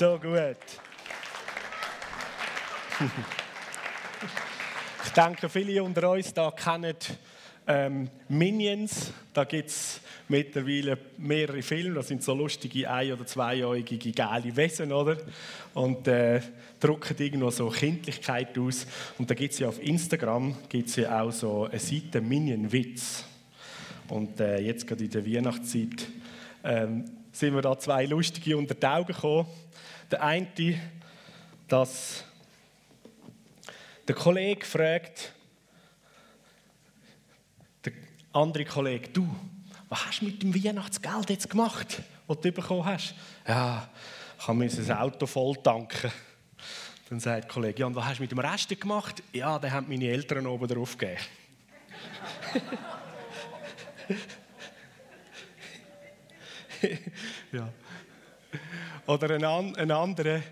So gut. Ich denke, viele unter uns da kennen ähm, Minions. Da gibt es mittlerweile mehrere Filme. Das sind so lustige ein- oder zweijährige geile Wesen, oder? Und äh, drucken irgendwo so Kindlichkeit aus. Und da gibt es ja auf Instagram gibt's ja auch so eine Seite Minion Witz. Und äh, jetzt gerade in der Weihnachtszeit ähm, sind mir da zwei lustige unter die Augen gekommen. Der eine, dass der Kollege fragt, der andere Kollege, du, was hast du mit dem Weihnachtsgeld jetzt gemacht, das du bekommen hast? Ja, ich musste das Auto voll tanken. Dann sagt der Kollege, ja, und was hast du mit dem Rest gemacht? Ja, den haben meine Eltern oben drauf gegeben. ja. Oder ein, ein anderer,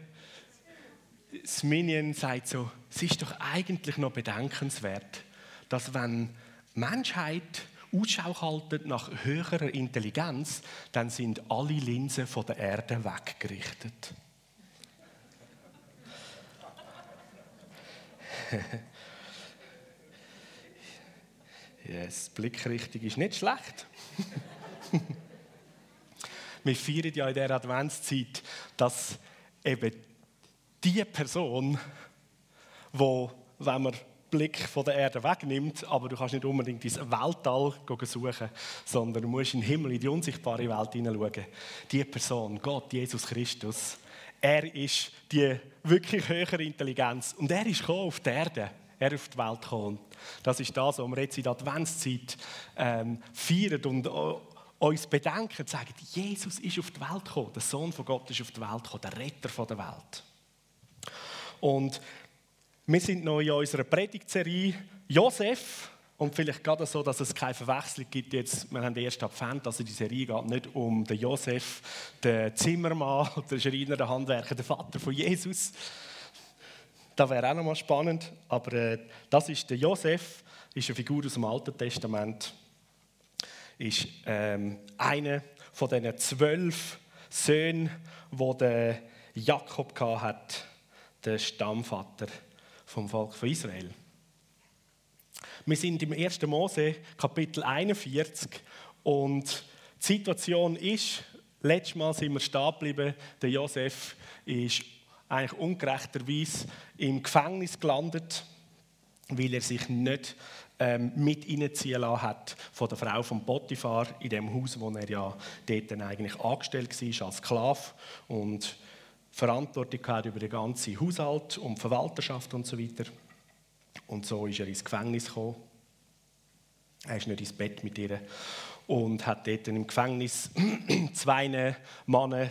das Minion sagt so, es ist doch eigentlich noch bedenkenswert, dass wenn Menschheit Ausschau haltet nach höherer Intelligenz, dann sind alle Linsen von der Erde weggerichtet. yes, Blickrichtung ist nicht schlecht. Wir feiern ja in der Adventszeit, dass eben die Person, wo, wenn man Blick von der Erde wegnimmt, aber du kannst nicht unbedingt ins Weltall suchen, sondern du musst in den Himmel, in die unsichtbare Welt hineinschauen. Die Person, Gott, Jesus Christus, er ist die wirklich höhere Intelligenz und er ist auf die Erde. Er ist auf die Welt gekommen. Das ist das, was wir jetzt in der Adventszeit ähm, feiern und uns bedenken, sagen, Jesus ist auf die Welt gekommen, der Sohn von Gott ist auf die Welt gekommen, der Retter von der Welt. Und wir sind noch in unserer Predigtserie Josef. Und vielleicht gerade so, dass es keine Verwechslung gibt jetzt, wir haben ersten Advent, also die Serie geht nicht um den Josef, den Zimmermann den Schreiner, den Handwerker, den Vater von Jesus. Das wäre auch nochmal spannend, aber äh, das ist der Josef, ist eine Figur aus dem Alten Testament, ist ähm, einer von diesen zwölf Söhnen, wo der Jakob hat, der Stammvater vom Volk von Israel. Wir sind im 1. Mose, Kapitel 41, und die Situation ist, letztes Mal sind wir stehen geblieben, der Josef ist eigentlich ungerechterweise im Gefängnis gelandet, weil er sich nicht ähm, mit reinziehen lassen hat von der Frau von Potiphar in dem Haus, wo er ja dort dann eigentlich angestellt war als Sklave und Verantwortung hat über den ganzen Haushalt und Verwalterschaft und so weiter. Und so ist er ins Gefängnis gekommen. Er ist nicht ins Bett mit ihr und hat dort im Gefängnis zwei Männer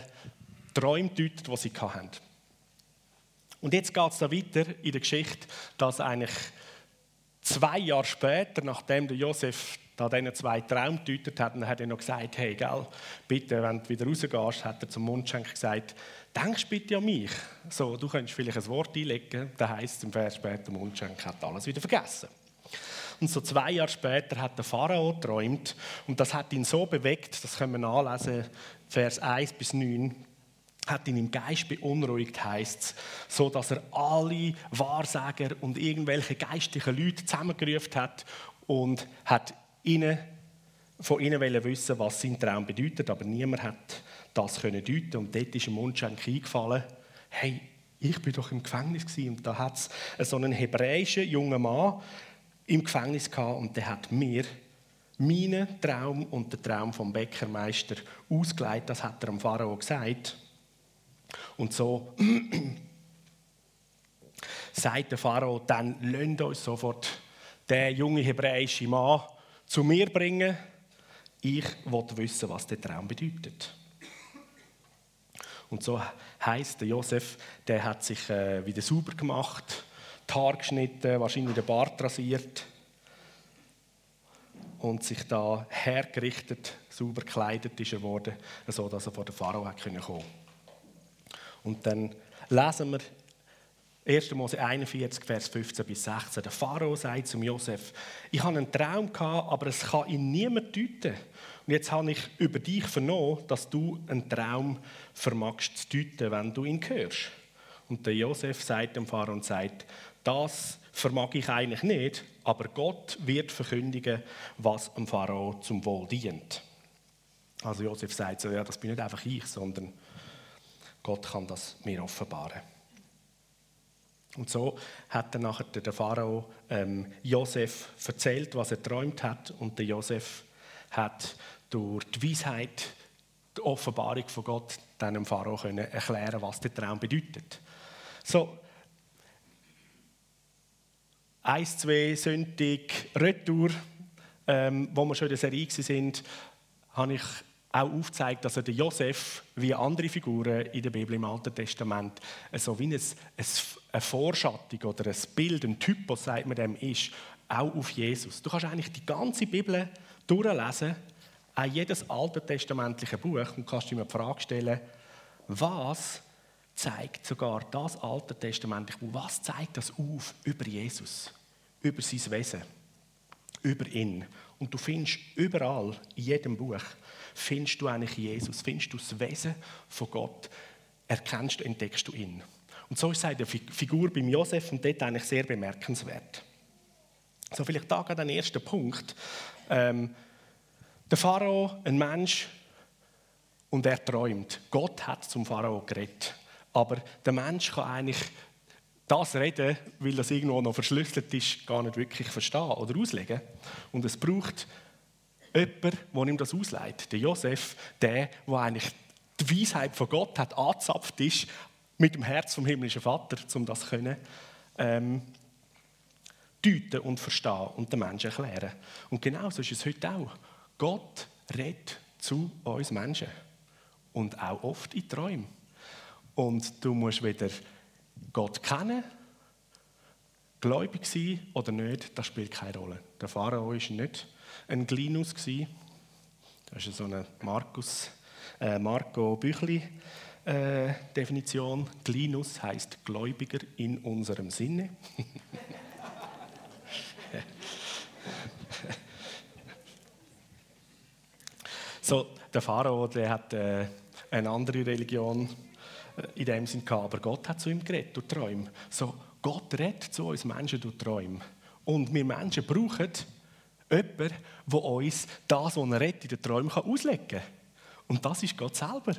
Träume deutet, die sie hatten. Und jetzt geht es da weiter in der Geschichte, dass eigentlich zwei Jahre später, nachdem der Josef da diesen zwei Traum deutet hat, hat er noch gesagt, hey, gell, bitte, wenn du wieder rausgehst, hat er zum Mundschenk gesagt, denkst bitte an mich. So, du könntest vielleicht ein Wort einlegen, da heißt im Vers später, Mundschenk hat alles wieder vergessen. Und so zwei Jahre später hat der Pharao geträumt und das hat ihn so bewegt, das können wir nachlesen, Vers 1 bis 9, hat ihn im Geist beunruhigt, heißt so dass er alle Wahrsager und irgendwelche geistlichen Leute zusammengerufen hat und hat ihnen, von ihnen wissen, was sein Traum bedeutet, aber niemand hat das können deuten. Und dort ist im Mundschenk eingefallen, hey, ich bin doch im Gefängnis und da hat es so einen hebräischen jungen Mann im Gefängnis gehabt und der hat mir meinen Traum und den Traum vom Bäckermeister ausgeleitet, das hat er am Pharao gesagt. Und so sagt der Pharao, dann lasst uns sofort den jungen hebräischen Mann zu mir bringen. Ich will wissen, was der Traum bedeutet. Und so heißt der Josef, der hat sich äh, wieder sauber gemacht, die Haare geschnitten, wahrscheinlich den Bart rasiert und sich da hergerichtet, sauber gekleidet ist er worden, so dass er vor den Pharao kommen Und dann lesen wir 1. Mose 41, Vers 15 bis 16. Der Pharao sagt zum Josef: Ich habe einen Traum gehabt, aber es kann ihn niemand deuten. Und jetzt habe ich über dich vernommen, dass du einen Traum vermagst zu deuten, wenn du ihn hörst. Und der Josef sagt dem Pharao und sagt: Das vermag ich eigentlich nicht, aber Gott wird verkündigen, was dem Pharao zum Wohl dient. Also Josef sagt so: Ja, das bin nicht einfach ich, sondern Gott kann das mir offenbaren. Und so hat dann nachher der Pharao ähm, Josef erzählt, was er träumt hat. Und der Josef hat durch die Weisheit, die Offenbarung von Gott, dem Pharao können erklären, was der Traum bedeutet. So, eins, zwei Sündig, Retour, ähm, wo wir schon in der Serie sind, habe ich auch aufzeigt, dass er den Josef wie andere Figuren in der Bibel im Alten Testament so wie eine, eine Vorschattung oder ein Bild, ein Typus, sagt man dem, ist, auch auf Jesus. Du kannst eigentlich die ganze Bibel durchlesen, auch jedes alttestamentliche Buch und kannst dir die Frage stellen, was zeigt sogar das Alte Testamentliche Buch, was zeigt das auf über Jesus, über sein Wesen, über ihn? Und du findest überall, in jedem Buch, findest du eigentlich Jesus, findest du das Wesen von Gott, erkennst, entdeckst du ihn. Und so ist die Figur beim Josef und dort eigentlich sehr bemerkenswert. So vielleicht da gerade ein erster Punkt. Ähm, der Pharao, ein Mensch, und er träumt. Gott hat zum Pharao geredet. Aber der Mensch kann eigentlich das Reden, weil das irgendwo noch verschlüsselt ist, gar nicht wirklich verstehen oder auslegen. Und es braucht jemand, der ihm das ausleitet. Der Josef, der, der eigentlich die Weisheit von Gott hat, angezapft ist, mit dem Herz vom himmlischen Vater, um das zu ähm, deuten und verstehen und den Menschen erklären. Und genau so ist es heute auch. Gott redet zu uns Menschen. Und auch oft in Träumen. Und du musst weder Gott kennen, gläubig sein oder nicht, das spielt keine Rolle. Der Pharao war nicht ein Glinus. Das ist so eine Markus, äh, Marco Büchli äh, Definition. Glinus heißt Gläubiger in unserem Sinne. so, der Pharao, der hat äh, eine andere Religion in dem Sinn gehabt, aber Gott hat zu ihm geredet durch Träume. So, Gott redet zu uns Menschen durch Träume. Und wir Menschen brauchen jemanden, der uns das, was er redet, in den Träumen auslegen kann. Und das ist Gott selber.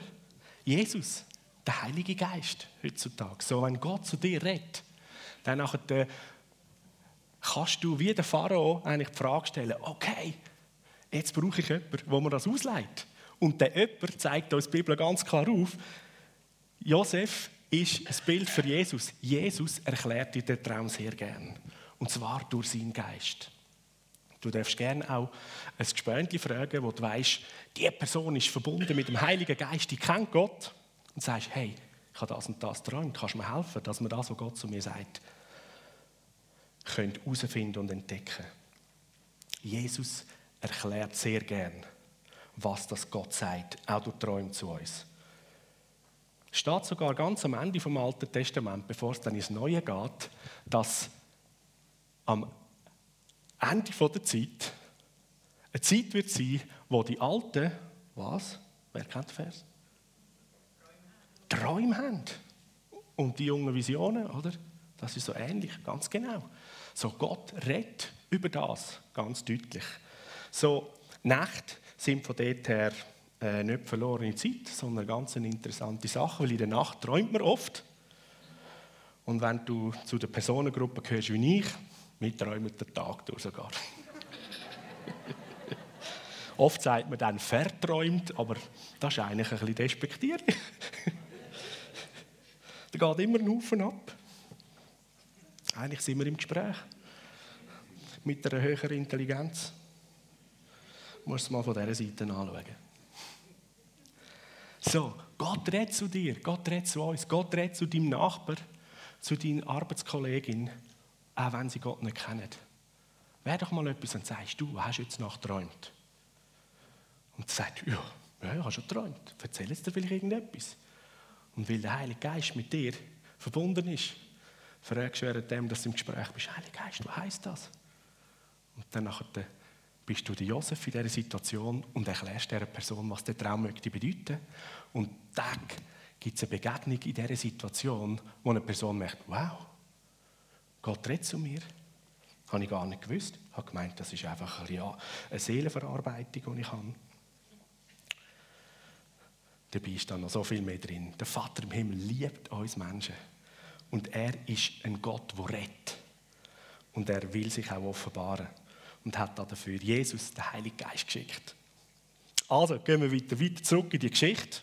Jesus, der Heilige Geist heutzutage. So, wenn Gott zu dir redet, dann nachher, kannst du wie der Pharao eigentlich die Frage stellen, okay, jetzt brauche ich jemanden, wo mir das ausleitet. Und der jemand zeigt uns die Bibel ganz klar auf, Josef ist ein Bild für Jesus. Jesus erklärt dir den Traum sehr gern. Und zwar durch seinen Geist. Du darfst gerne auch ein Gespönchen fragen, wo du weißt, die Person ist verbunden mit dem Heiligen Geist, die kennt Gott. Und sagst, hey, ich habe das und das geträumt, kannst du mir helfen, dass wir das, was Gott zu mir sagt, herausfinden und entdecken. Jesus erklärt sehr gern, was das Gott sagt, auch durch Träume zu uns. Steht sogar ganz am Ende vom Alten Testament, bevor es dann ins Neue geht, dass am Ende der Zeit eine Zeit wird sein, wo die Alten, was? Wer kennt den Vers? Träume haben. Und die jungen Visionen, oder? Das ist so ähnlich, ganz genau. So, Gott redet über das ganz deutlich. So, Nacht sind von dort her äh, nicht verlorene Zeit, sondern eine ganz interessante Sache, weil in der Nacht träumt man oft. Und wenn du zu der Personengruppe gehörst wie ich, wir träumen den Tag durch sogar. Oft sagt man dann verträumt, aber das ist eigentlich ein bisschen despektierlich. da geht immer ein Haufen ab. Eigentlich sind wir im Gespräch mit einer höheren Intelligenz. Du musst es mal von dieser Seite anschauen. So, Gott redet zu dir, Gott redet zu uns, Gott redet zu deinem Nachbar, zu deiner Arbeitskollegin, auch wenn sie Gott nicht kennen. Wer doch mal etwas und sagst, du hast jetzt Nacht geträumt. Und sagt, ja, ja, ich habe schon geträumt. Erzähl jetzt dir vielleicht irgendetwas. Und weil der Heilige Geist mit dir verbunden ist, fragst du während dass du im Gespräch bist, Heiliger Geist, was heisst das? Und dann nachher bist du der Josef in dieser Situation und erklärst dieser Person, was der Traum möchte bedeuten. Und dann gibt es eine Begegnung in dieser Situation, wo eine Person merkt, wow, Gott redet zu mir. Habe ich gar nicht gewusst. Ich habe gemeint, das ist einfach eine Seelenverarbeitung, die ich habe. Dabei ist dann noch so viel mehr drin. Der Vater im Himmel liebt uns Menschen. Und er ist ein Gott, der rettet. Und er will sich auch offenbaren. Und hat dafür Jesus, den Heiligen Geist, geschickt. Also, gehen wir weiter, weiter zurück in die Geschichte.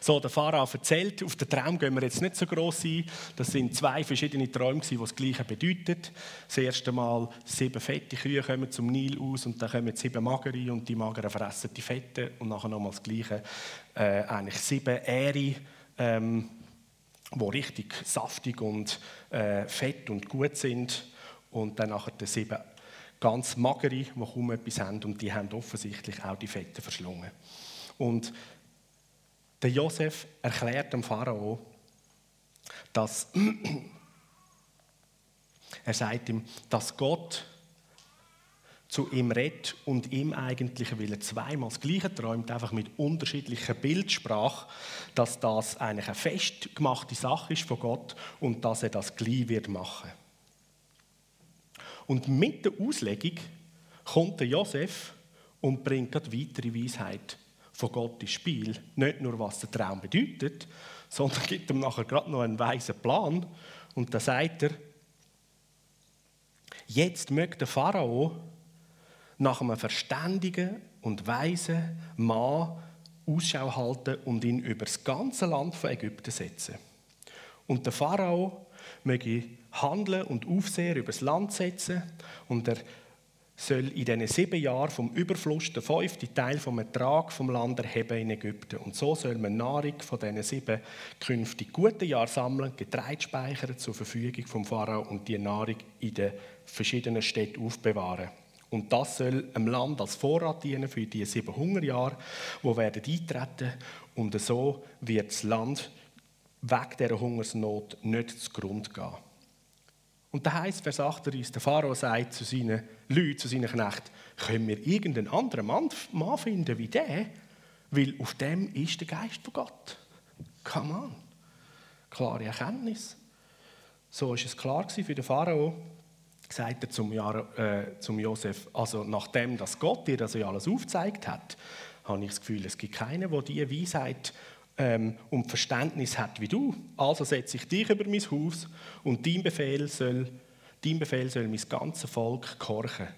So, der Pharao erzählt, auf den Traum gehen wir jetzt nicht so gross ein. Das sind zwei verschiedene Träume, die das Gleiche bedeuten. Das erste Mal, sieben fette Kühe kommen zum Nil aus und dann kommen sieben magere und die mageren fressen die Fetten und nachher nochmal das Gleiche. Äh, eigentlich sieben Ähre, ähm, die richtig saftig und äh, fett und gut sind und dann nachher die sieben ganz magere, die kaum etwas haben und die haben offensichtlich auch die Fette verschlungen. Und der Josef erklärt dem Pharao, dass er sagt ihm, dass Gott zu ihm redet und ihm eigentlich, weil er zweimal das Gleiche träumt, einfach mit unterschiedlicher Bildsprache, dass das eigentlich eine festgemachte Sache ist von Gott und dass er das gleich wird machen. Und mit der Auslegung kommt der Josef und bringt gerade weitere Weisheit von Gott ins Spiel. Nicht nur, was der Traum bedeutet, sondern gibt ihm nachher gerade noch einen weisen Plan. Und da sagt er, jetzt möchte der Pharao nach einem verständigen und weisen Mann Ausschau halten und ihn über das ganze Land von Ägypten setzen. Und der Pharao möge handeln und Aufseher über das Land setzen und er soll in diesen sieben Jahren vom Überfluss den fünften Teil vom Ertrag vom Land erheben in Ägypten. Und so soll man Nahrung von diesen sieben künftig guten Jahren sammeln, Getreide speichern zur Verfügung vom Pharao und die Nahrung in den verschiedenen Städten aufbewahren. Und das soll dem Land als Vorrat dienen für die sieben Hungerjahre, die werden eintreten. Und so wird das Land wegen dieser Hungersnot nicht zugrunde gehen. Und da heißt Vers 38, der Pharao sagt zu seinen Leuten, zu seinen Knechten, können wir irgendeinen anderen Mann, finden wie der? Weil auf dem ist der Geist von Gott. Come on. Klare Erkenntnis. So ist es klar für den Pharao, sagt er zum, Jahr, äh, zum Josef, also nachdem das Gott dir das ja alles aufgezeigt hat, habe ich das Gefühl, es gibt keinen, der diese Weisheit ähm, und Verständnis hat wie du. Also setze ich dich über mein Haus und dein Befehl soll, dein Befehl soll mein ganzes Volk gehorchen.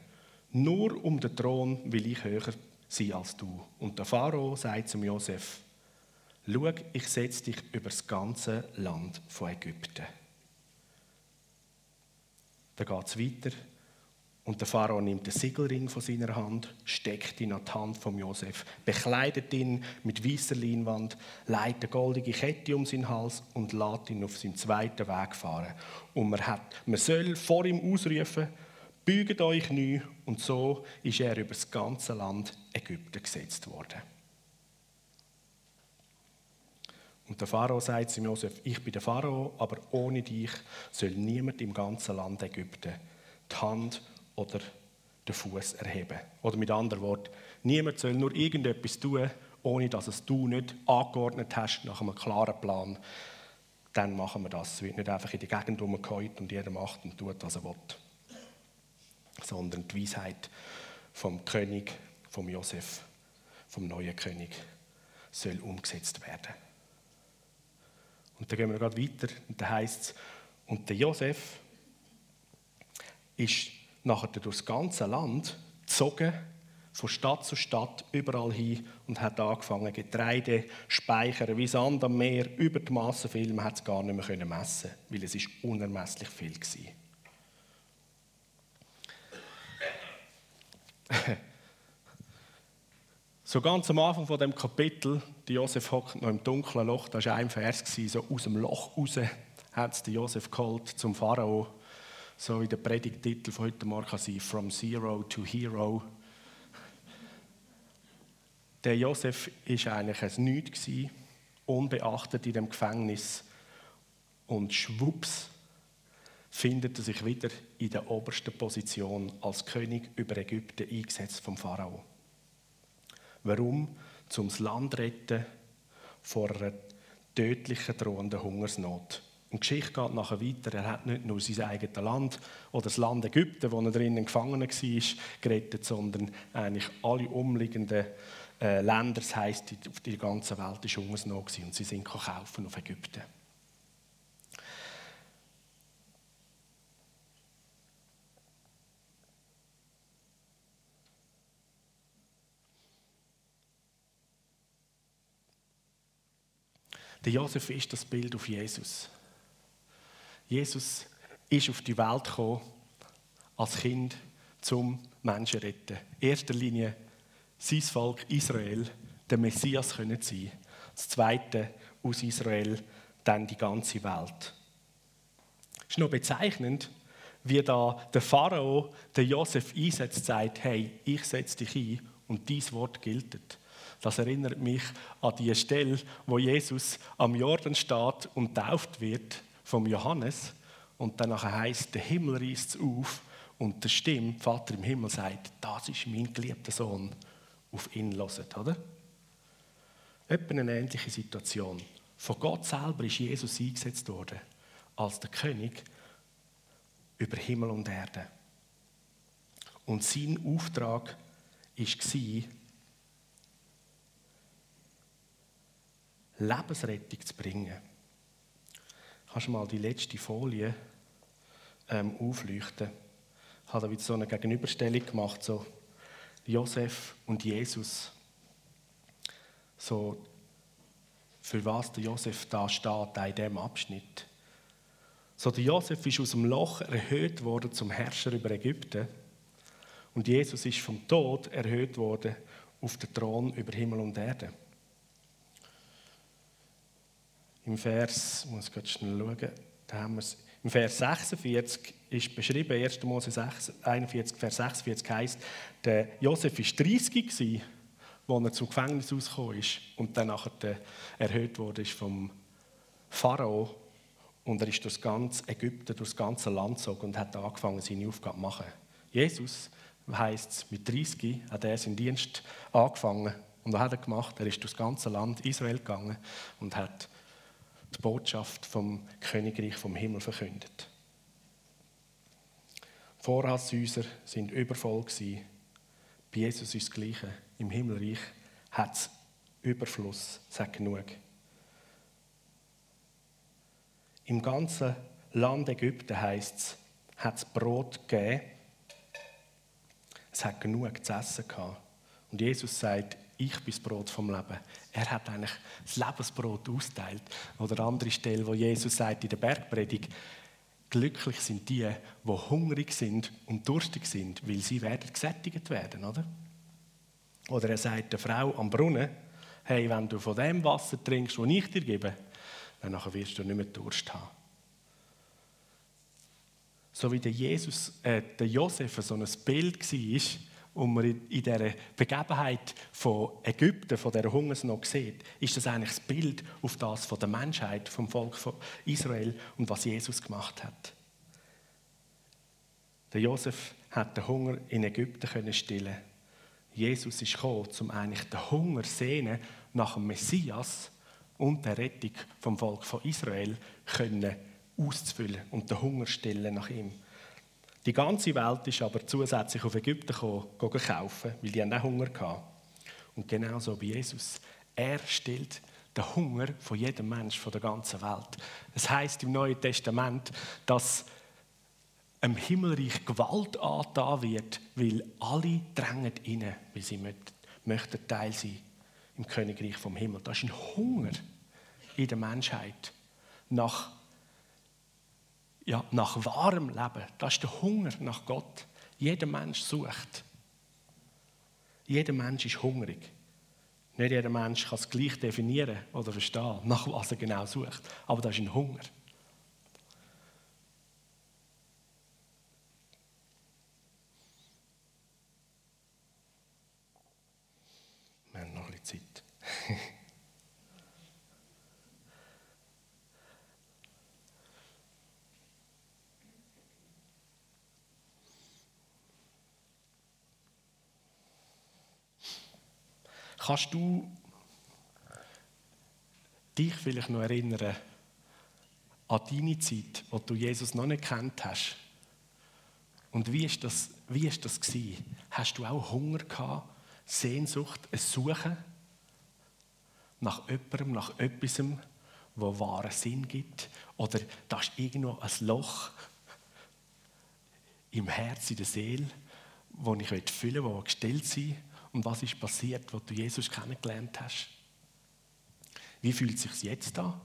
Nur um den Thron will ich höher sein als du. Und der Pharao sagt zum Josef, schau, ich setze dich über das ganze Land von Ägypten. Dann geht es weiter. Und der Pharao nimmt den Siegelring von seiner Hand, steckt ihn an die Hand von Josef, bekleidet ihn mit weißer Leinwand, leitet eine goldige Kette um seinen Hals und lässt ihn auf seinen zweiten Weg fahren. Und man, hat, man soll vor ihm ausrufen, büget euch neu. Und so ist er über das ganze Land Ägypten gesetzt worden. Und der Pharao sagt zu Josef, ich bin der Pharao, aber ohne dich soll niemand im ganzen Land Ägypten die Hand oder den Fuß erheben. Oder mit anderen Worten, niemand soll nur irgendetwas tun, ohne dass es du nicht angeordnet hast nach einem klaren Plan. Dann machen wir das. Es wird nicht einfach in die Gegend rumgeholt und jeder macht und tut, was er will. Sondern die Weisheit vom König, vom Josef, vom neuen König, soll umgesetzt werden. Und dann gehen wir gerade weiter. Und da heißt es, und der Josef ist nachher durchs ganze Land gezogen, von Stadt zu Stadt, überall hin und hat angefangen, Getreide speichern wie Sand am Meer, über die Masse viel, man hat es gar nicht mehr messen weil es ist unermesslich viel war. so ganz am Anfang von dem Kapitel, die Josef hockt noch im dunklen Loch, da war ein Vers, so aus dem Loch raus hat es Josef geholt zum Pharao so wie der Predigtitel von heute Morgen sein, From Zero to Hero. Der Josef war eigentlich ein Nichts, unbeachtet in dem Gefängnis. Und schwupps findet er sich wieder in der obersten Position als König über Ägypten eingesetzt vom Pharao. Warum? Zum Land retten vor einer tödlichen drohenden Hungersnot. Und die Geschichte geht nachher weiter. Er hat nicht nur sein eigenes Land oder das Land Ägypten, wo er drinnen gefangen war, gerettet, sondern eigentlich alle umliegenden äh, Länder. Das heisst, auf der ganzen Welt war Hungersnot und sie sind kaufen auf Ägypten. Der Josef ist das Bild auf Jesus. Jesus ist auf die Welt gekommen als Kind zum Menschen retten. In erster Linie sein Volk Israel, der Messias können sein. Das zweite aus Israel dann die ganze Welt. Es ist noch bezeichnend, wie da der Pharao der Josef einsetzt, sagt, hey, ich setze dich ein und dies Wort gilt. Das erinnert mich an die Stelle, wo Jesus am Jordan steht und tauft wird vom Johannes und dann heißt, der Himmel reißt auf und der Stimme, Vater im Himmel sagt, das ist mein geliebter Sohn, auf ihn loset, oder? Etwa eine ähnliche Situation. Von Gott selber ist Jesus eingesetzt worden als der König über Himmel und Erde. Und sein Auftrag war, Lebensrettung zu bringen. Kannst du mal die letzte Folie ähm, aufleuchten? Ich habe da wieder so eine Gegenüberstellung gemacht, so Josef und Jesus. So, für was der Josef da steht in diesem Abschnitt. So, der Josef ist aus dem Loch erhöht worden zum Herrscher über Ägypten. Und Jesus ist vom Tod erhöht worden auf den Thron über Himmel und Erde. Im Vers, ich muss gerade schnell schauen, da haben wir es. Im Vers 46 ist beschrieben, 1. Mose 6, 41, Vers 46 heißt, der Josef war 30 gewesen, als er zum Gefängnis rausgekommen ist und dann erhöht wurde vom Pharao und er ist durch ganz Ägypten, durch das ganze Land gezogen und hat angefangen, seine Aufgabe zu machen. Jesus heisst es, mit 30 hat er seinen Dienst angefangen und was hat er gemacht? Er ist durch das ganze Land Israel gegangen und hat die Botschaft vom Königreich vom Himmel verkündet. Vorratshäuser sind übervoll gewesen. Bei Jesus ist das Gleiche. Im Himmelreich hat es Überfluss, sagt genug. Im ganzen Land Ägypten heißt es, hat es Brot gegeben. Es hat genug zu essen gehabt. Und Jesus sagt, ich bin das Brot vom Leben. Er hat eigentlich das Lebensbrot austeilt. Oder eine andere Stelle, wo Jesus sagt in der Bergpredigt, glücklich sind die, die hungrig sind und durstig sind, weil sie werden gesättigt werden, oder? Oder er sagt der Frau am Brunnen, hey, wenn du von dem Wasser trinkst, das ich dir gebe, dann wirst du nicht mehr Durst haben. So wie der, Jesus, äh, der Josef so ein Bild war, und man in dieser Begebenheit von Ägypten, von dieser Hungersnot sieht, ist das eigentlich das Bild auf das von der Menschheit, vom Volk von Israel und was Jesus gemacht hat. Der Josef hat den Hunger in Ägypten können stillen. Jesus ist gekommen, um eigentlich den Hunger sehnen nach dem Messias und der Rettung vom Volk von Israel können auszufüllen und den Hunger stillen nach ihm. Die ganze Welt ist aber zusätzlich auf Ägypten gekommen, kaufen, weil die auch Hunger hatten. Und genauso bei Jesus. Er stillt den Hunger von jedem Mensch von der ganzen Welt. Es heißt im Neuen Testament, dass im Himmelreich Gewalt angetan wird, weil alle drängen rein, weil sie möchten Teil sein im Königreich vom Himmel. Das ist ein Hunger in der Menschheit nach ja, nach wahrem Leben. Das ist der Hunger nach Gott. Jeder Mensch sucht. Jeder Mensch ist hungrig. Nicht jeder Mensch kann es gleich definieren oder verstehen, nach was er genau sucht. Aber das ist ein Hunger. Wir haben noch ein bisschen Zeit. Kannst du dich vielleicht noch erinnern an deine Zeit, wo du Jesus noch nicht kennt hast? Und wie ist das, wie ist das gewesen? Hast du auch Hunger gehabt, Sehnsucht, ein Suchen nach jemandem, nach etwas, wo wahren Sinn gibt? Oder da ist irgendwo ein Loch im Herz, in der Seele, wo ich füllen will, wo gestellt sein Und was ist passiert, wo du Jesus kennengelernt hast? Wie fühlt es sich jetzt an?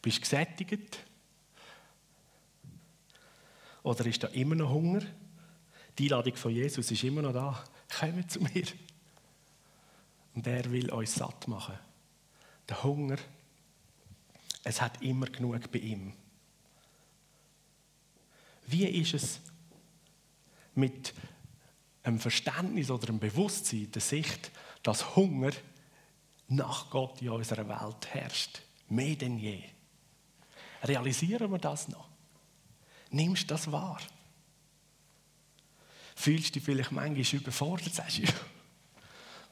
Bist du gesättigt? Oder ist da immer noch Hunger? Die Einladung von Jesus ist immer noch da. Kommt zu mir. Und er will uns satt machen. Der Hunger, es hat immer genug bei ihm. Wie ist es mit einem Verständnis oder einem Bewusstsein der Sicht, dass Hunger nach Gott in unserer Welt herrscht? Mehr denn je. Realisieren wir das noch? Nimmst du das wahr? Fühlst du dich vielleicht manchmal überfordert? Sagst du,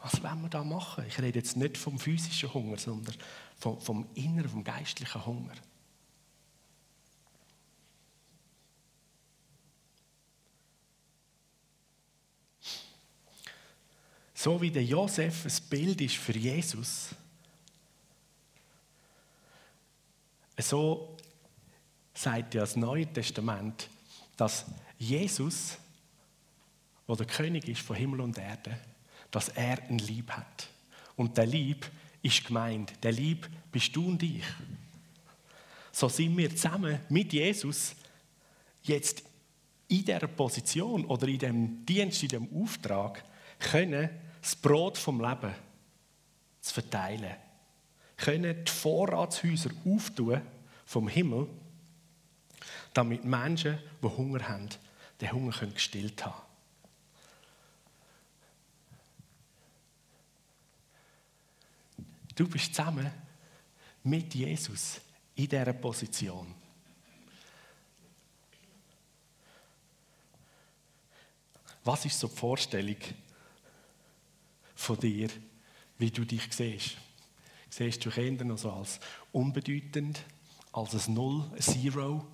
was wollen wir da machen? Ich rede jetzt nicht vom physischen Hunger, sondern vom, vom inneren, vom geistlichen Hunger. So wie der Josef ein Bild ist für Jesus, so sagt ja das Neue Testament, dass Jesus, der der König ist von Himmel und Erde, dass er ein Lieb hat. Und der Lieb ist gemeint. Der Lieb bist du und ich. So sind wir zusammen mit Jesus jetzt in dieser Position oder in dem Dienst, in dem Auftrag, können das Brot vom Leben zu verteilen. Können die Vorratshäuser auftun vom Himmel, damit Menschen, die Hunger haben, den Hunger gestillt haben Du bist zusammen mit Jesus in dieser Position. Was ist so die Vorstellung von dir, wie du dich siehst? Siehst du Kinder noch so als unbedeutend, als ein Null, ein Zero?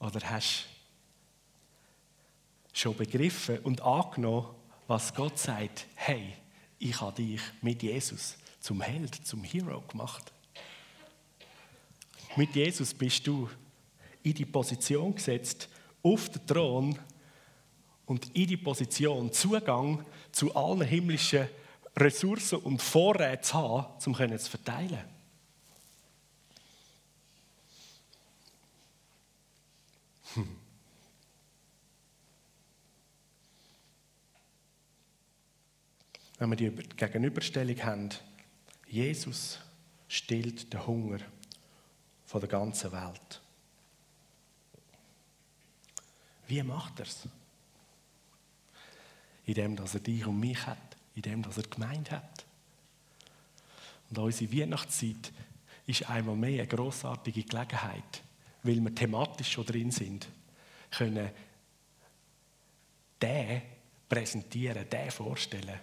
Oder hast du schon begriffen und angenommen, was Gott sagt, hey, ich habe dich mit Jesus zum Held, zum Hero gemacht. Mit Jesus bist du in die Position gesetzt, auf den Thron und in die Position Zugang zu allen himmlischen Ressourcen und Vorräten zu haben, um zu verteilen. Hm. wenn wir die Gegenüberstellung haben, Jesus stillt den Hunger der ganzen Welt. Wie macht er es? Indem, dass er dich und mich hat, indem, dass er gemeint hat. Und unsere Weihnachtszeit ist einmal mehr eine grossartige Gelegenheit, weil wir thematisch schon drin sind, können den präsentieren, den vorstellen,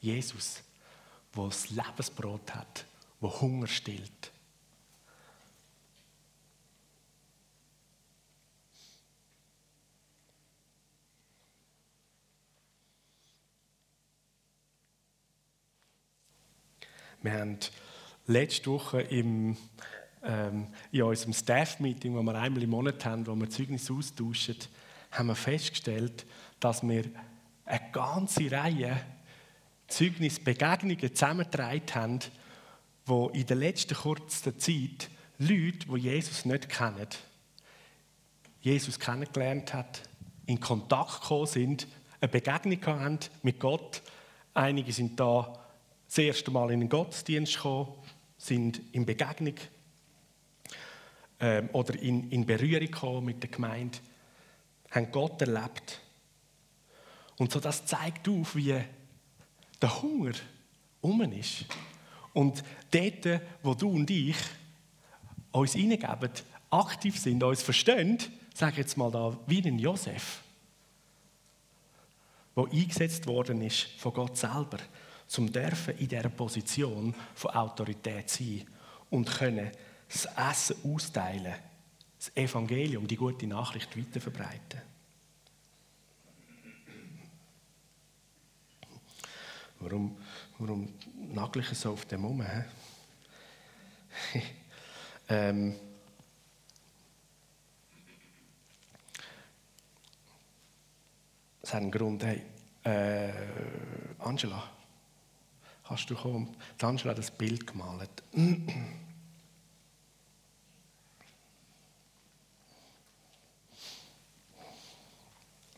Jesus, wo das Lebensbrot hat, wo Hunger stillt. Wir haben letzte Woche im, ähm, in unserem Staff-Meeting, das wir einmal im Monat haben, wo wir Zeugnis austauschen, haben wir festgestellt, dass wir eine ganze Reihe Zeugnis, Begegnungen zusammengetragen haben, wo in der letzten kurzen Zeit Leute, die Jesus nicht kennen, Jesus kennengelernt hat, in Kontakt gekommen sind, eine Begegnung haben mit Gott. Einige sind da das erste Mal in den Gottesdienst gekommen, sind in Begegnung ähm, oder in, in Berührung gekommen mit der Gemeinde, haben Gott erlebt. Und so das zeigt auf, wie der Hunger um ist. Und dort, wo du und ich uns hineingeben, aktiv sind, uns verstehen, sage jetzt mal da, wie ein Josef, der eingesetzt worden ist von Gott selber, zum dürfen in dieser Position von Autorität sein und können das Essen austeilen, das Evangelium, die gute Nachricht weiterverbreiten. Warum, warum nagle ich so auf dem um? ähm, es hat einen Grund. Hey, äh, Angela, kannst du kommen? Die Angela hat das Bild gemalt. Und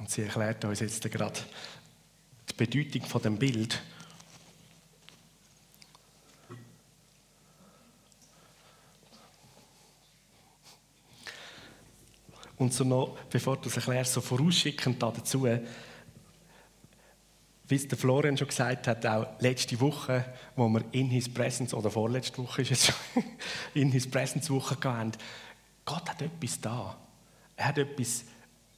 sie erklärt uns jetzt gerade die Bedeutung von dem Bild. Und so noch, bevor du es erklärst, so vorausschickend dazu, wie es der Florian schon gesagt hat, auch letzte Woche, wo wir in His Presence, oder vorletzte Woche ist es in His Presence Woche gehabt Gott hat etwas da. Er hat etwas,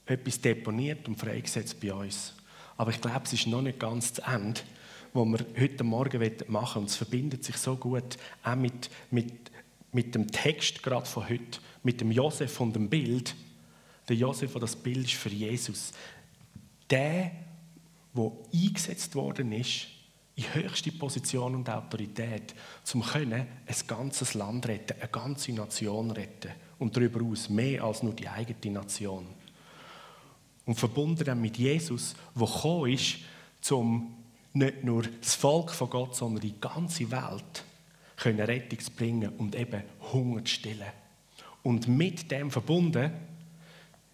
etwas deponiert und freigesetzt bei uns. Aber ich glaube, es ist noch nicht ganz zu Ende, was wir heute Morgen machen wollen. Und es verbindet sich so gut auch mit, mit, mit dem Text gerade von heute, mit dem Josef von dem Bild. Der Josef, der das Bild ist für Jesus. Der, der eingesetzt worden ist, in höchste Position und Autorität, um ein ganzes Land retten, eine ganze Nation retten und darüber aus mehr als nur die eigene Nation. Und verbunden mit Jesus, der gekommen ist, um nicht nur das Volk von Gott, sondern die ganze Welt können Rettung bringen und eben Hunger zu stillen. Und mit dem verbunden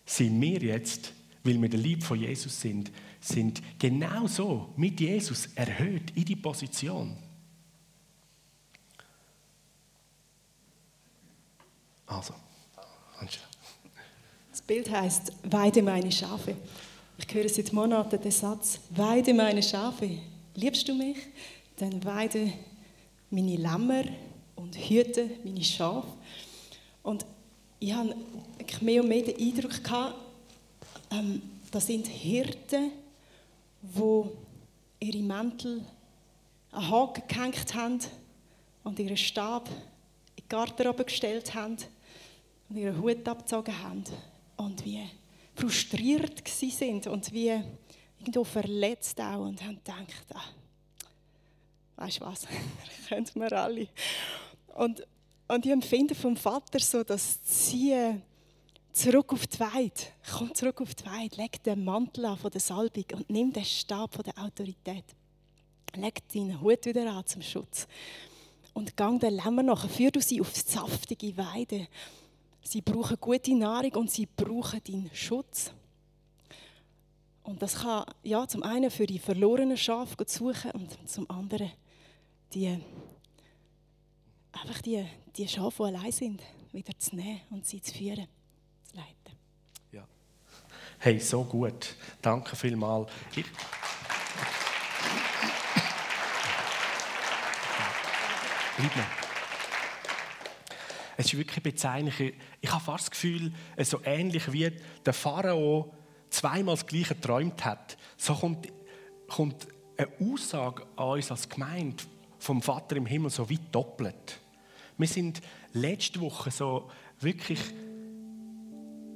sind wir jetzt, weil wir der Lieb von Jesus sind, sind genauso mit Jesus erhöht in die Position. Also, Angela. Das Bild heißt Weide meine Schafe. Ich höre seit Monaten den Satz: Weide meine Schafe. Liebst du mich? Dann weide meine Lämmer und hüte meine Schafe. Und ich habe mehr und mehr den Eindruck gehabt, ähm, das sind Hirten, die ihre Mäntel an Haken gehängt haben und ihren Stab in die Garderobe gestellt haben und ihren Hut abgezogen haben und wie frustriert sind und wie irgendwo verletzt auch und haben gedacht, ah, weißt du was, können wir alle. Und, und ich empfinde vom Vater so, dass sie zurück auf die Weide. Komm zurück auf die Weide. Leg den Mantel an von der Salbung und nimm den Stab von der Autorität. Leg deinen Hut wieder an zum Schutz. Und gang den Lämmer nachher. Führ du sie auf die saftige Weide. Sie brauchen gute Nahrung und sie brauchen deinen Schutz. Und das kann ja, zum einen für die verlorenen Schafe suchen und zum anderen die, einfach die, die Schafe, die allein sind, wieder zu nehmen und sie zu führen. Hey, so gut. Danke vielmals. Bleib noch. Es ist wirklich bezeichnend. Ich habe fast das Gefühl, so ähnlich wie der Pharao zweimal das Gleiche geträumt hat, so kommt, kommt eine Aussage an uns als Gemeinde vom Vater im Himmel so weit doppelt. Wir sind letzte Woche so wirklich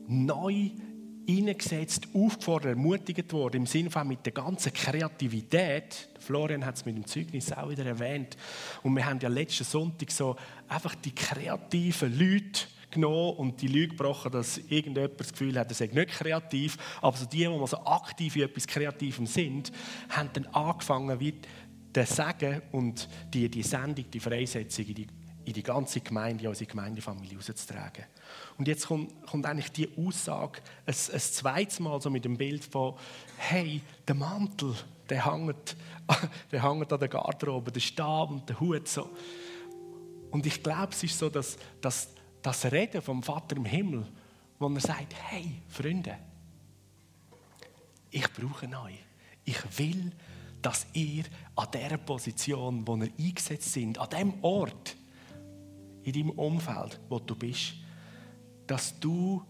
neu eingesetzt, aufgefordert, ermutigt worden, im Sinne von mit der ganzen Kreativität. Florian hat es mit dem Zeugnis auch wieder erwähnt. Und wir haben ja letzten Sonntag so einfach die kreativen Leute genommen und die Lüge gebrochen, dass irgendjemand das Gefühl hat, er sei nicht kreativ. Aber so die, die so aktiv in etwas Kreativem sind, haben dann angefangen, wie der Sagen und die, die Sendung, die Freisetzung die, in die ganze Gemeinde, in unsere Gemeindefamilie rauszutragen. Und jetzt kommt, kommt eigentlich die Aussage ein, ein zweites Mal so mit dem Bild von, hey, der Mantel, der hängt, der hängt an der Garderobe, der Stab und der Hut. So. Und ich glaube, es ist so, dass, dass das Reden vom Vater im Himmel, wo er sagt, hey, Freunde, ich brauche euch. Ich will, dass ihr an der Position, wo ihr eingesetzt sind, an dem Ort, in deinem Umfeld, wo du bist, dass du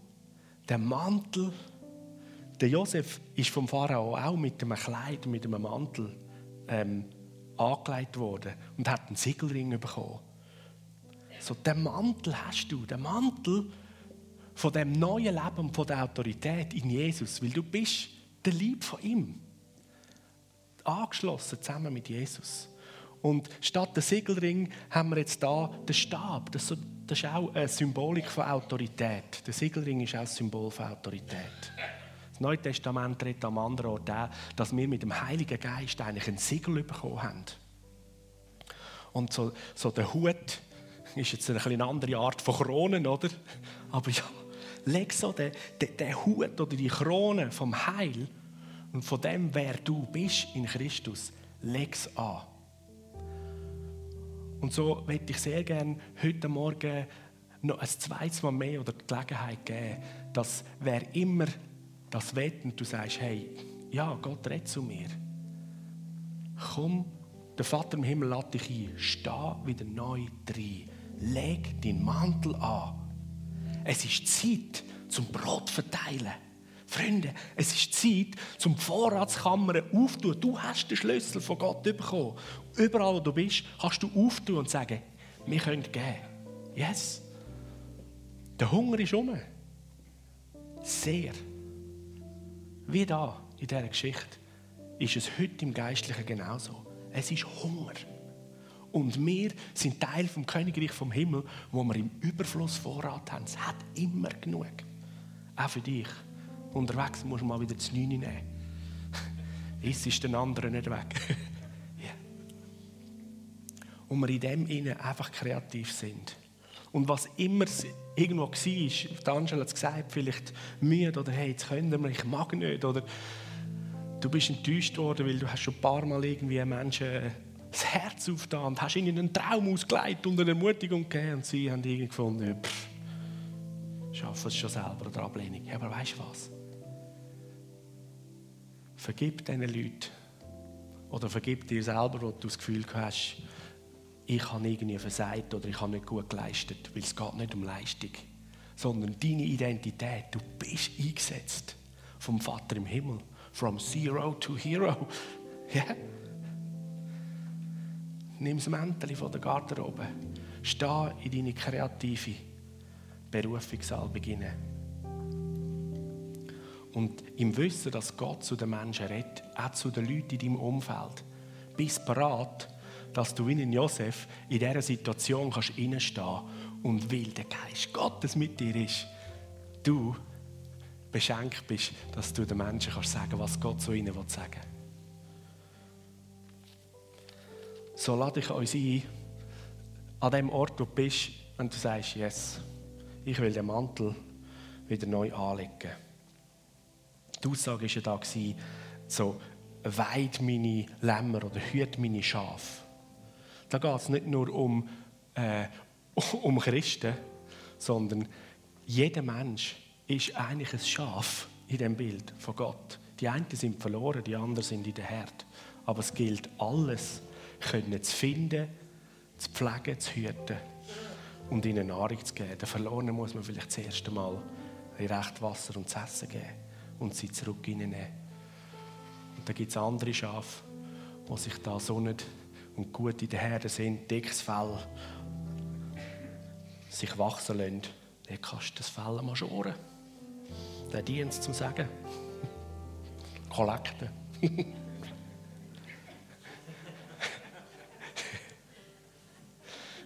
der Mantel, der Josef ist vom Pharao auch mit einem Kleid, mit einem Mantel ähm, angelegt worden und hat einen Siegelring bekommen. So, den Mantel hast du, den Mantel von dem neuen Leben und von der Autorität in Jesus, weil du bist der Lieb von ihm. Angeschlossen zusammen mit Jesus. Und statt der Siegelring haben wir jetzt da den Stab. Das, ist auch eine Symbolik von Autorität. Der Siegelring ist auch ein Symbol von Autorität. Das Neue Testament redet am anderen Ort auch, dass wir mit dem Heiligen Geist eigentlich ein Siegel bekommen haben. Und so, so der Hut ist jetzt eine andere Art von Kronen, oder? Aber ja, leg so den, den, den Hut oder die Krone vom Heil und von dem, wer du bist in Christus, leg es an. Und so möchte ich sehr gerne heute Morgen noch ein zweites Mal mehr oder die Gelegenheit geben, dass wer immer das will und du sagst, hey, ja, Gott redet zu mir. Komm, der Vater im Himmel lädt dich ein. Steh wieder neu drin. Leg deinen Mantel an. Es ist Zeit zum Brot verteilen. Freunde, es ist Zeit, zum Vorratskammern aufzutun. Du hast den Schlüssel von Gott bekommen. Überall, wo du bist, kannst du auftun und sagen, wir können geben. Yes. Der Hunger ist um. Sehr. Wie da in dieser Geschichte ist es heute im Geistlichen genauso. Es ist Hunger. Und wir sind Teil vom Königreich vom Himmel, wo wir im Überfluss Vorrat haben. Es hat immer genug. Auch für dich. Unterwegs musst du mal wieder das Neune nehmen. Es ist den anderen nicht weg. Und wir in dem Innen einfach kreativ sind. Und was immer irgendwo war, Angela hat es gesagt, vielleicht müde oder hey, jetzt können wir, ich mag nicht. Oder du bist enttäuscht worden, weil du hast schon ein paar Mal irgendwie Menschen das Herz aufgetan und hast ihnen einen Traum ausgelegt und eine Ermutigung gegeben und sie haben irgendwie gefunden, pff, schaffen es schon selber oder Ablehnung. Ja, aber weißt du was? Vergib diesen Leuten oder vergib dir selber, wo du das Gefühl hast, ich habe irgendwie versagt oder ich habe nicht gut geleistet, weil es geht nicht um Leistung, sondern deine Identität. Du bist eingesetzt vom Vater im Himmel, from zero to hero. Yeah. Nimm das Mäntel von der Garderobe. Steh in deine kreative Berufungssalbe hinein. Und im Wissen, dass Gott zu den Menschen redet, auch zu den Leuten in deinem Umfeld, bist bereit, dass du wie in Josef in dieser Situation kannst reinstehen und weil der Geist Gottes mit dir ist, du beschenkt bist, dass du den Menschen kannst sagen, was Gott zu ihnen sagen will. So lade ich uns ein, an dem Ort, wo du bist, wenn du sagst, yes, ich will den Mantel wieder neu anlegen. Die Aussage war ja da, so, weid meine Lämmer oder hüt meine Schafe. Da geht es nicht nur um, äh, um Christen, sondern jeder Mensch ist eigentlich ein Schaf in dem Bild von Gott. Die einen sind verloren, die anderen sind in der Herd. Aber es gilt alles, können zu finden, zu pflegen, zu hüten und ihnen Nahrung zu geben. Den Verlorenen muss man vielleicht das erste Mal recht Wasser und zu essen geben und sie zurück nehmen. Und dann gibt es andere Schafe, die sich da so nicht und gut in der Herde sind, dickes Fell, sich wachsen lassen, dann kannst du das Fell mal schoren. Der dient es zum Sagen. Kollekte.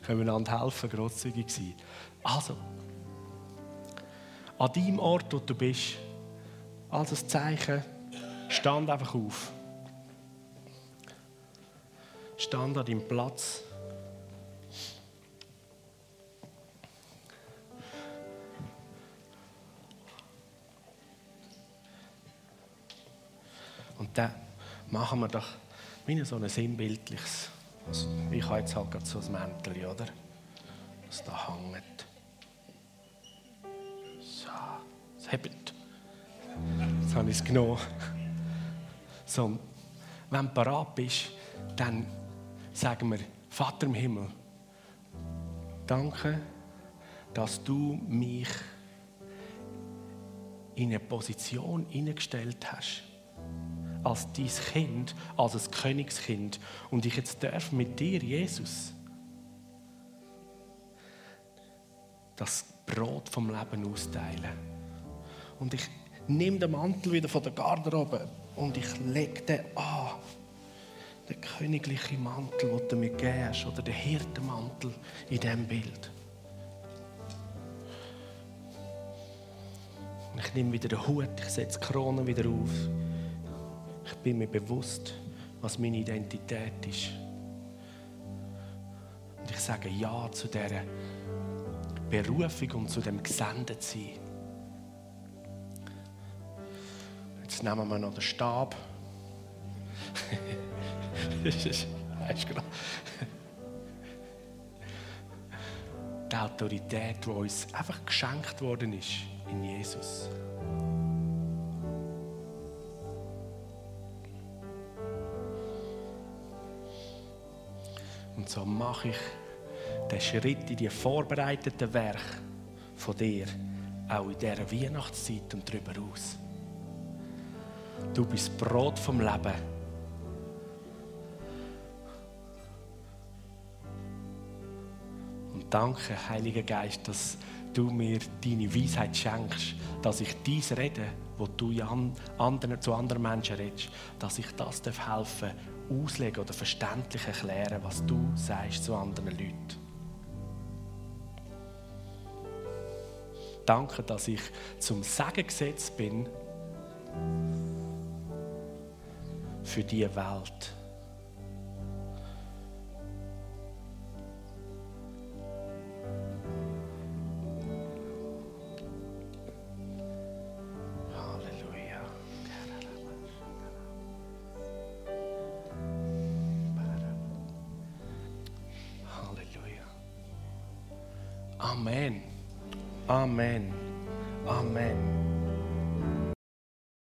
können wir einander helfen, grosszügig sein. Also, an deinem Ort, wo du bist, als ein Zeichen, stand einfach auf. Stand an deinem Platz. Und dann machen wir doch wie so ein sinnbildliches also, ich habe jetzt halt gerade so ein Mäntel, oder? Das da hängt. So, es hebt. Jetzt habe ich es genommen. So, wenn du bereit bist, dann sagen wir, Vater im Himmel, danke, dass du mich in eine Position hineingestellt hast. Als dein Kind, als ein Königskind. Und ich jetzt darf mit dir, Jesus, das Brot vom Leben austeilen. Und ich nehme den Mantel wieder von der Garderobe und ich lege den an. Den königlichen Mantel, den du mir gibst, oder den Hirtenmantel in diesem Bild. Ich nehme wieder den Hut, ich setze die Krone wieder auf. Ich bin mir bewusst, was meine Identität ist. Und ich sage Ja zu dieser Berufung und zu dem Gesendetsein. Jetzt nehmen wir noch den Stab. weißt du genau? Die Autorität, die uns einfach geschenkt worden ist in Jesus. Und so mache ich den Schritt in die vorbereiteten Werke von dir auch in dieser Weihnachtszeit und darüber aus. Du bist Brot vom Leben. Danke, Heiliger Geist, dass du mir deine Weisheit schenkst, dass ich dies rede, wo du zu anderen Menschen redest, dass ich das helfen darf, auslegen oder verständlich erklären, was du sagst zu anderen Leuten. Danke, dass ich zum Segen gesetzt bin für diese Welt.